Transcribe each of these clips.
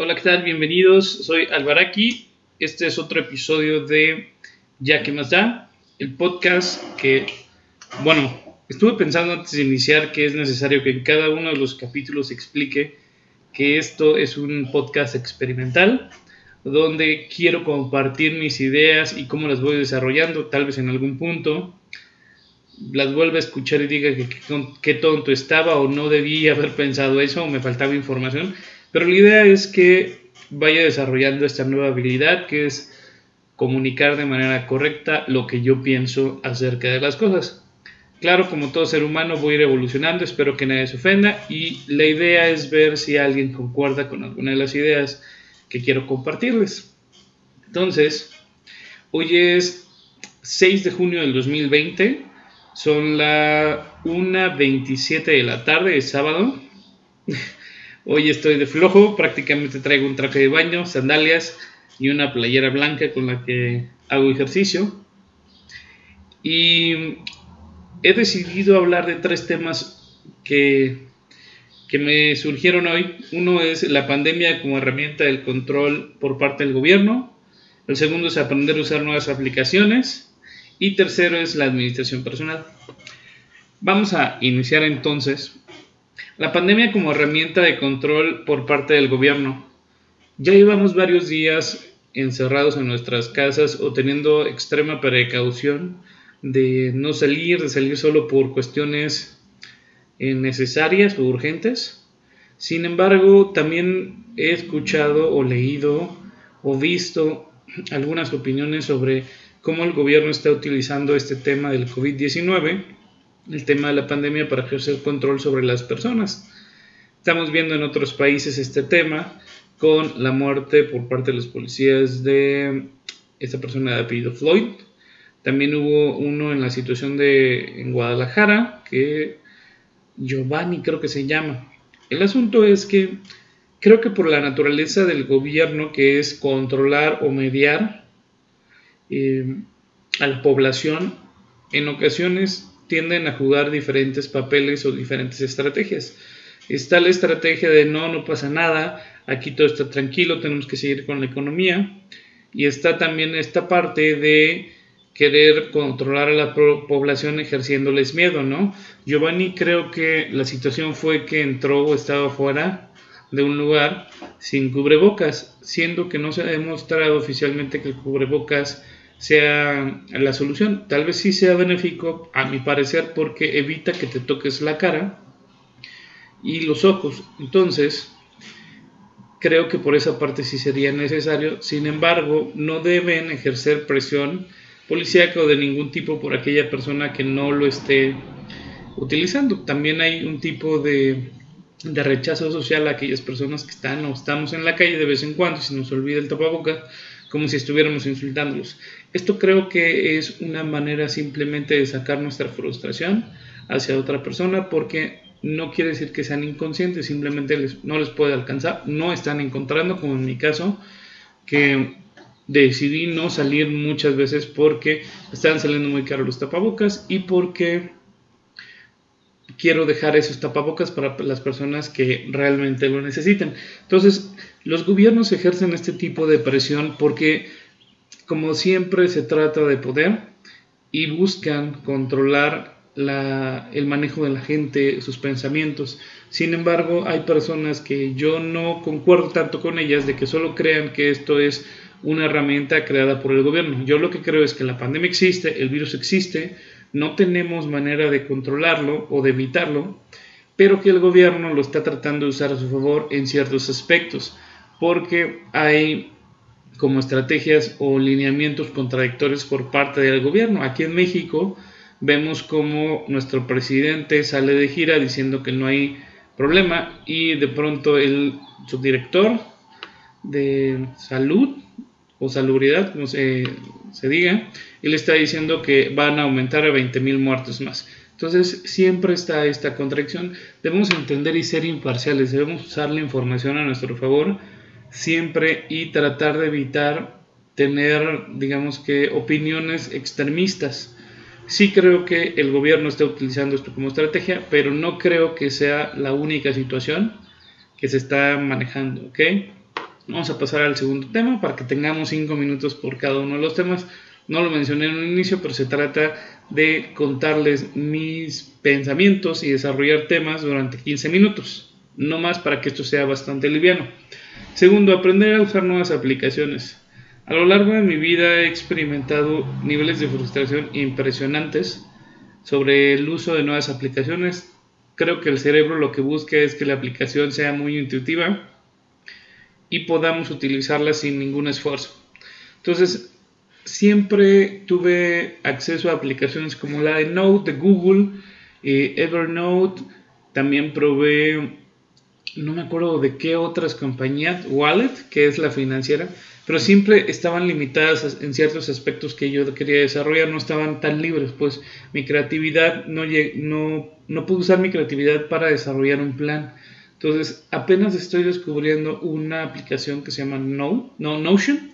Hola, ¿qué tal? Bienvenidos. Soy Albaraki. Este es otro episodio de Ya que más da, el podcast que, bueno, estuve pensando antes de iniciar que es necesario que en cada uno de los capítulos explique que esto es un podcast experimental donde quiero compartir mis ideas y cómo las voy desarrollando, tal vez en algún punto las vuelva a escuchar y diga que qué tonto estaba o no debía haber pensado eso o me faltaba información pero la idea es que vaya desarrollando esta nueva habilidad que es comunicar de manera correcta lo que yo pienso acerca de las cosas. Claro, como todo ser humano voy a ir evolucionando, espero que nadie se ofenda y la idea es ver si alguien concuerda con alguna de las ideas que quiero compartirles. Entonces, hoy es 6 de junio del 2020, son la 1.27 de la tarde, es sábado. Hoy estoy de flojo, prácticamente traigo un traje de baño, sandalias y una playera blanca con la que hago ejercicio. Y he decidido hablar de tres temas que, que me surgieron hoy. Uno es la pandemia como herramienta del control por parte del gobierno. El segundo es aprender a usar nuevas aplicaciones. Y tercero es la administración personal. Vamos a iniciar entonces la pandemia como herramienta de control por parte del gobierno. Ya llevamos varios días encerrados en nuestras casas o teniendo extrema precaución de no salir, de salir solo por cuestiones eh, necesarias o urgentes. Sin embargo, también he escuchado o leído o visto algunas opiniones sobre cómo el gobierno está utilizando este tema del COVID-19 el tema de la pandemia para ejercer control sobre las personas. Estamos viendo en otros países este tema con la muerte por parte de los policías de esta persona de apellido Floyd. También hubo uno en la situación de en Guadalajara que Giovanni creo que se llama. El asunto es que creo que por la naturaleza del gobierno que es controlar o mediar eh, a la población, en ocasiones tienden a jugar diferentes papeles o diferentes estrategias. Está la estrategia de no, no pasa nada, aquí todo está tranquilo, tenemos que seguir con la economía. Y está también esta parte de querer controlar a la población ejerciéndoles miedo, ¿no? Giovanni creo que la situación fue que entró o estaba fuera de un lugar sin cubrebocas, siendo que no se ha demostrado oficialmente que el cubrebocas sea la solución. Tal vez sí sea benéfico, a mi parecer, porque evita que te toques la cara y los ojos. Entonces, creo que por esa parte sí sería necesario. Sin embargo, no deben ejercer presión policíaca o de ningún tipo por aquella persona que no lo esté utilizando. También hay un tipo de, de rechazo social a aquellas personas que están o estamos en la calle de vez en cuando, si nos olvida el tapabocas, como si estuviéramos insultándolos. Esto creo que es una manera simplemente de sacar nuestra frustración hacia otra persona porque no quiere decir que sean inconscientes, simplemente no les puede alcanzar, no están encontrando, como en mi caso, que decidí no salir muchas veces porque están saliendo muy caros los tapabocas y porque quiero dejar esos tapabocas para las personas que realmente lo necesiten. Entonces, los gobiernos ejercen este tipo de presión porque, como siempre, se trata de poder y buscan controlar el manejo de la gente, sus pensamientos. Sin embargo, hay personas que yo no concuerdo tanto con ellas de que solo crean que esto es una herramienta creada por el gobierno. Yo lo que creo es que la pandemia existe, el virus existe, no tenemos manera de controlarlo o de evitarlo, pero que el gobierno lo está tratando de usar a su favor en ciertos aspectos porque hay como estrategias o lineamientos contradictorios por parte del gobierno. Aquí en México vemos como nuestro presidente sale de gira diciendo que no hay problema y de pronto el subdirector de salud o salubridad, como se, diga, él está diciendo que van a aumentar a 20 mil muertos más. Entonces siempre está esta contradicción. Debemos entender y ser imparciales, debemos usar la información a nuestro favor siempre y tratar de evitar tener, digamos que, opiniones extremistas. Sí creo que el gobierno está utilizando esto como estrategia, pero no creo que sea la única situación que se está manejando, ¿ok? Vamos a pasar al segundo tema para que tengamos 5 minutos por cada uno de los temas. No lo mencioné en un inicio, pero se trata de contarles mis pensamientos y desarrollar temas durante 15 minutos. No más para que esto sea bastante liviano. Segundo, aprender a usar nuevas aplicaciones. A lo largo de mi vida he experimentado niveles de frustración impresionantes sobre el uso de nuevas aplicaciones. Creo que el cerebro lo que busca es que la aplicación sea muy intuitiva y podamos utilizarla sin ningún esfuerzo. Entonces, siempre tuve acceso a aplicaciones como la de Note de Google, eh, Evernote, también probé, no me acuerdo de qué otras compañías, Wallet, que es la financiera, pero siempre estaban limitadas en ciertos aspectos que yo quería desarrollar, no estaban tan libres, pues mi creatividad no, no, no pude usar mi creatividad para desarrollar un plan. Entonces, apenas estoy descubriendo una aplicación que se llama no, no, Notion,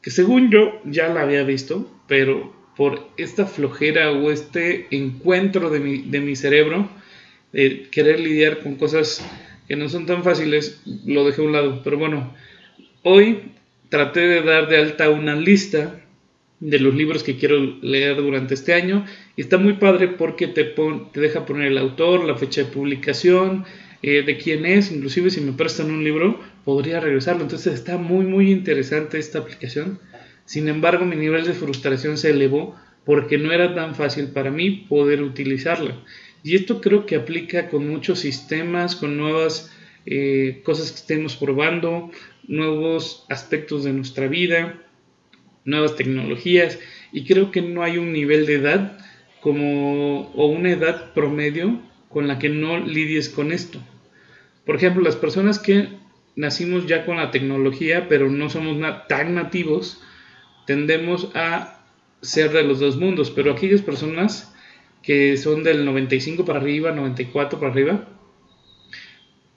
que según yo ya la había visto, pero por esta flojera o este encuentro de mi, de mi cerebro, de querer lidiar con cosas que no son tan fáciles, lo dejé a un lado. Pero bueno, hoy traté de dar de alta una lista de los libros que quiero leer durante este año y está muy padre porque te, te deja poner el autor, la fecha de publicación, eh, de quién es, inclusive si me prestan un libro, podría regresarlo. Entonces está muy, muy interesante esta aplicación. Sin embargo, mi nivel de frustración se elevó porque no era tan fácil para mí poder utilizarla. Y esto creo que aplica con muchos sistemas, con nuevas eh, cosas que estemos probando, nuevos aspectos de nuestra vida, nuevas tecnologías. Y creo que no hay un nivel de edad como o una edad promedio con la que no lidies con esto. Por ejemplo, las personas que nacimos ya con la tecnología, pero no somos tan nativos, tendemos a ser de los dos mundos, pero aquellas personas que son del 95 para arriba, 94 para arriba,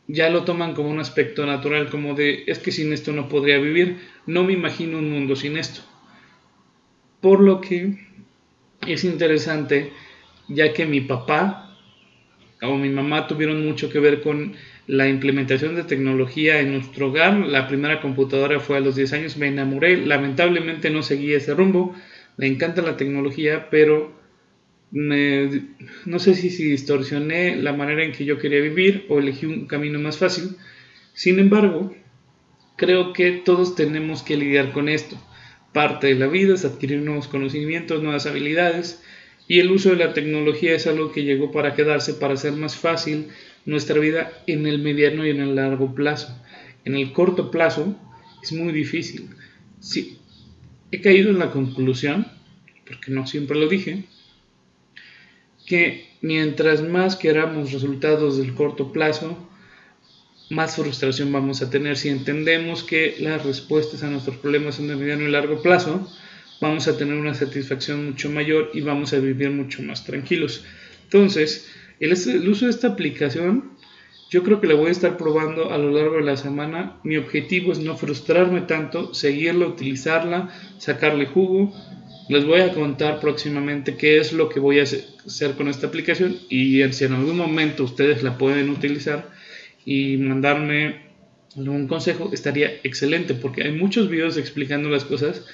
ya lo toman como un aspecto natural, como de, es que sin esto no podría vivir, no me imagino un mundo sin esto. Por lo que es interesante, ya que mi papá o mi mamá tuvieron mucho que ver con la implementación de tecnología en nuestro hogar. La primera computadora fue a los 10 años, me enamoré, lamentablemente no seguí ese rumbo. Me encanta la tecnología, pero no sé si, si distorsioné la manera en que yo quería vivir o elegí un camino más fácil. Sin embargo, creo que todos tenemos que lidiar con esto. Parte de la vida es adquirir nuevos conocimientos, nuevas habilidades, y el uso de la tecnología es algo que llegó para quedarse, para hacer más fácil nuestra vida en el mediano y en el largo plazo. En el corto plazo es muy difícil. Sí, he caído en la conclusión, porque no siempre lo dije, que mientras más queramos resultados del corto plazo, más frustración vamos a tener. Si entendemos que las respuestas a nuestros problemas son de mediano y largo plazo, vamos a tener una satisfacción mucho mayor y vamos a vivir mucho más tranquilos. Entonces, el, uso de esta aplicación, yo creo que la voy a estar probando a lo largo de la semana. Mi objetivo es no frustrarme tanto, seguirla, utilizarla, sacarle jugo. Les voy a contar próximamente qué es lo que voy a hacer con esta aplicación y si en algún momento ustedes la pueden utilizar y mandarme algún consejo, estaría excelente porque hay muchos videos explicando las cosas,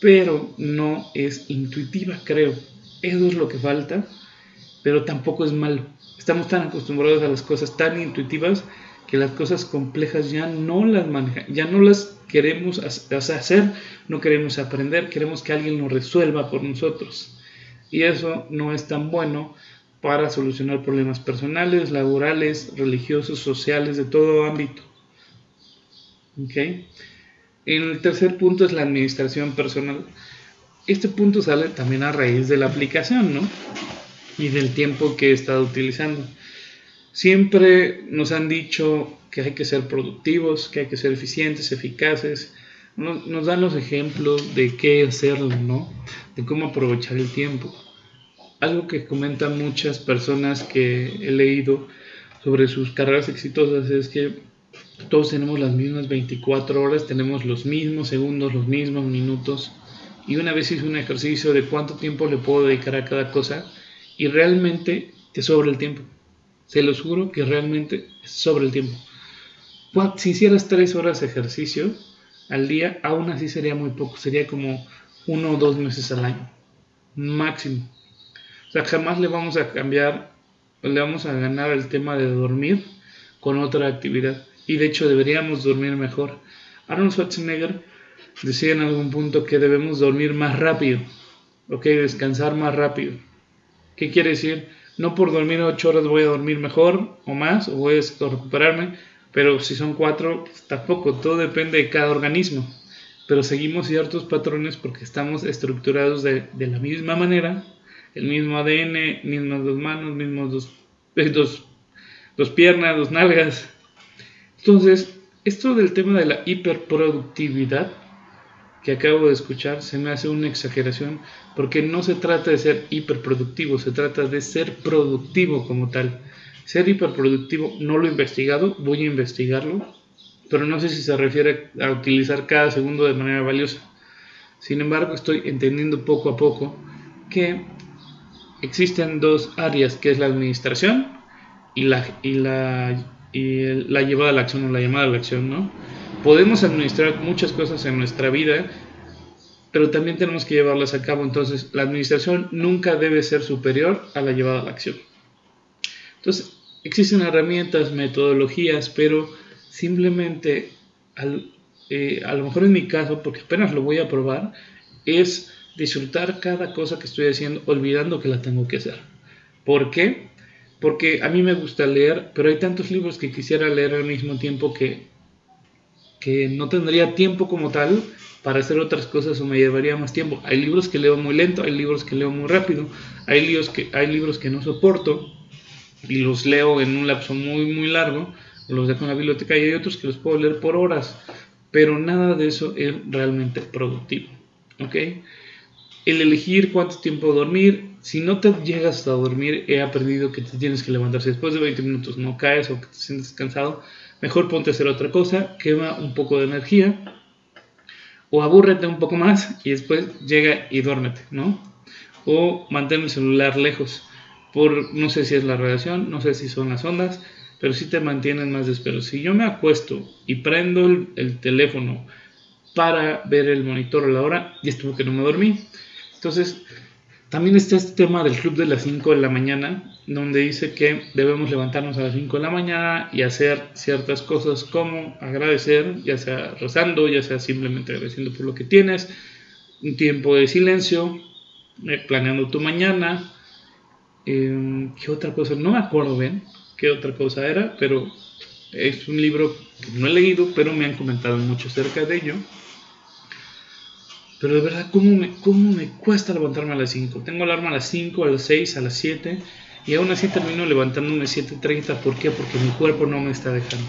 pero no es intuitiva, creo. Eso es lo que falta pero tampoco es malo. Estamos tan acostumbrados a las cosas tan intuitivas que las cosas complejas ya no las manejan, ya no las queremos hacer, no queremos aprender, queremos que alguien lo resuelva por nosotros. Y eso no es tan bueno para solucionar problemas personales, laborales, religiosos, sociales, de todo ámbito. ¿Okay? El tercer punto es la administración personal. Este punto sale también a raíz de la aplicación, ¿no? y del tiempo que he estado utilizando. Siempre nos han dicho que hay que ser productivos, que hay que ser eficientes, eficaces. Nos, dan los ejemplos de qué hacerlo, ¿no? De cómo aprovechar el tiempo. Algo que comentan muchas personas que he leído sobre sus carreras exitosas es que todos tenemos las mismas 24 horas, tenemos los mismos segundos, los mismos minutos. Y una vez hice un ejercicio de cuánto tiempo le puedo dedicar a cada cosa y realmente te sobra el tiempo. Se los juro que realmente sobra el tiempo. si hicieras tres horas de ejercicio al día, aún así sería muy poco, sería como uno o dos meses al año, máximo. O sea, jamás le vamos a cambiar, le vamos a ganar el tema de dormir con otra actividad. Y de hecho deberíamos dormir mejor. Arnold Schwarzenegger decía en algún punto que debemos dormir más rápido, ok, descansar más rápido. ¿Qué quiere decir? No por dormir ocho horas voy a dormir mejor o más, o voy a recuperarme, pero si son cuatro, pues tampoco, todo depende de cada organismo. Pero seguimos ciertos patrones porque estamos estructurados de, la misma manera, el mismo ADN, mismas dos manos, mismos dos, dos, dos piernas, dos nalgas. Entonces, esto del tema de la hiperproductividad que acabo de escuchar se me hace una exageración porque no se trata de ser hiperproductivo, se trata de ser productivo como tal. Ser hiperproductivo no lo he investigado, voy a investigarlo, pero no sé si se refiere a utilizar cada segundo de manera valiosa. Sin embargo, estoy entendiendo poco a poco que existen dos áreas, que es la administración y la, y la, y la llevada a la acción o la llamada a la acción, ¿no? Podemos administrar muchas cosas en nuestra vida, pero también tenemos que llevarlas a cabo. Entonces, la administración nunca debe ser superior a la llevada a la acción. Entonces, existen herramientas, metodologías, pero simplemente, eh, a lo mejor en mi caso, porque apenas lo voy a probar, es disfrutar cada cosa que estoy haciendo olvidando que la tengo que hacer. ¿Por qué? Porque a mí me gusta leer, pero hay tantos libros que quisiera leer al mismo tiempo que que no tendría tiempo como tal para hacer otras cosas o me llevaría más tiempo. Hay libros que leo muy lento, hay libros que leo muy rápido, hay libros que, hay libros que no soporto y los leo en un lapso muy muy largo, los dejo en la biblioteca y hay otros que los puedo leer por horas, pero nada de eso es realmente productivo. ¿ok? El elegir cuánto tiempo dormir, si no te llegas a dormir, he aprendido que te tienes que levantar. Si después de 20 minutos no caes o que te sientes cansado, Mejor ponte a hacer otra cosa, quema un poco de energía o abúrrete un poco más y después llega y duérmete, ¿no? O mantén el celular lejos por no sé si es la radiación, no sé si son las ondas, pero sí te mantienen más despierto. Si yo me acuesto y prendo el, teléfono para ver el monitor a la hora, y es que no me dormí. Entonces, también está este tema del club de las 5 de la mañana, donde dice que debemos levantarnos a las 5 de la mañana y hacer ciertas cosas como agradecer, ya sea rezando, ya sea simplemente agradeciendo por lo que tienes, un tiempo de silencio, eh, planeando tu mañana. Em, ¿Qué otra cosa? No me acuerdo bien qué otra cosa era, pero es un libro que no he leído, pero me han comentado mucho acerca de ello. Pero de verdad, ¿cómo me, cómo me cuesta levantarme a las 5? Tengo alarma a las 5, a las 6, a las 7 y aún así termino levantándome a 7.30. ¿Por qué? Porque mi cuerpo no me está dejando.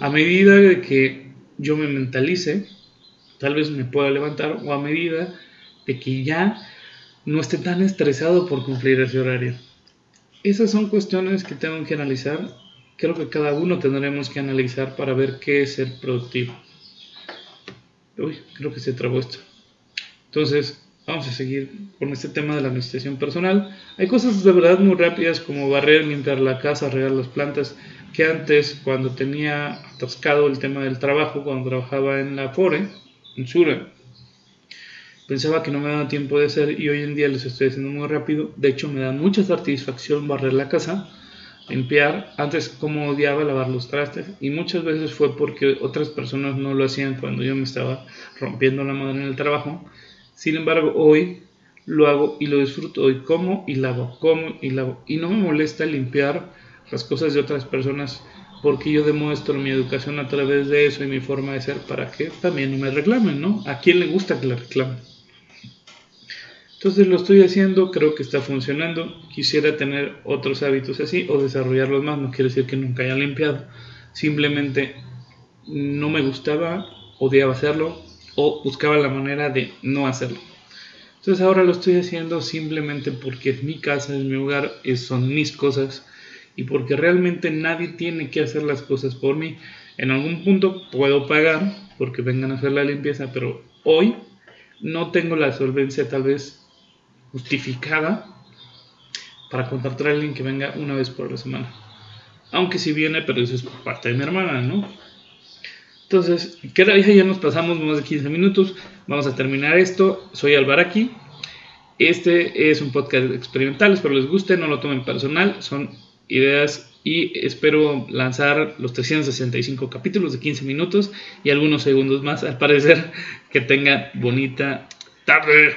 A medida de que yo me mentalice, tal vez me pueda levantar o a medida de que ya no esté tan estresado por cumplir ese horario. Esas son cuestiones que tengo que analizar. Creo que cada uno tendremos que analizar para ver qué es ser productivo. Uy, creo que se trabó esto. Entonces, vamos a seguir con este tema de la administración personal. Hay cosas de verdad muy rápidas como barrer, limpiar la casa, regar las plantas, que antes, cuando tenía atascado el tema del trabajo, cuando trabajaba en la FORE, en Sura, pensaba que no me daba tiempo de hacer y hoy en día los estoy haciendo muy rápido. De hecho, me da mucha satisfacción barrer la casa, limpiar. Antes, como odiaba lavar los trastes y muchas veces fue porque otras personas no lo hacían cuando yo me estaba rompiendo la madre en el trabajo sin embargo, hoy lo hago y lo disfruto. Hoy como y lavo, como y lavo. Y no me molesta limpiar las cosas de otras personas porque yo demuestro mi educación a través de eso y mi forma de ser para que también no me reclamen, ¿no? ¿A quién le gusta que le reclamen? Entonces lo estoy haciendo, creo que está funcionando. Quisiera tener otros hábitos así o desarrollarlos más. No quiere decir que nunca haya limpiado. Simplemente no me gustaba, odiaba hacerlo, o buscaba la manera de no hacerlo. Entonces ahora lo estoy haciendo simplemente porque es mi casa, es mi hogar, son mis cosas y porque realmente nadie tiene que hacer las cosas por mí. En algún punto puedo pagar porque vengan a hacer la limpieza, pero hoy no tengo la solvencia tal vez justificada para contratar a alguien que venga una vez por la semana. Aunque si viene, pero eso es por parte de mi hermana, ¿no? Entonces, queda ya nos pasamos más de 15 minutos. Vamos a terminar esto. Soy Albaraki. Este es un podcast experimental, espero les guste, no lo tomen personal, son ideas y espero lanzar los 365 capítulos de 15 minutos y algunos segundos más, al parecer que tengan bonita tarde.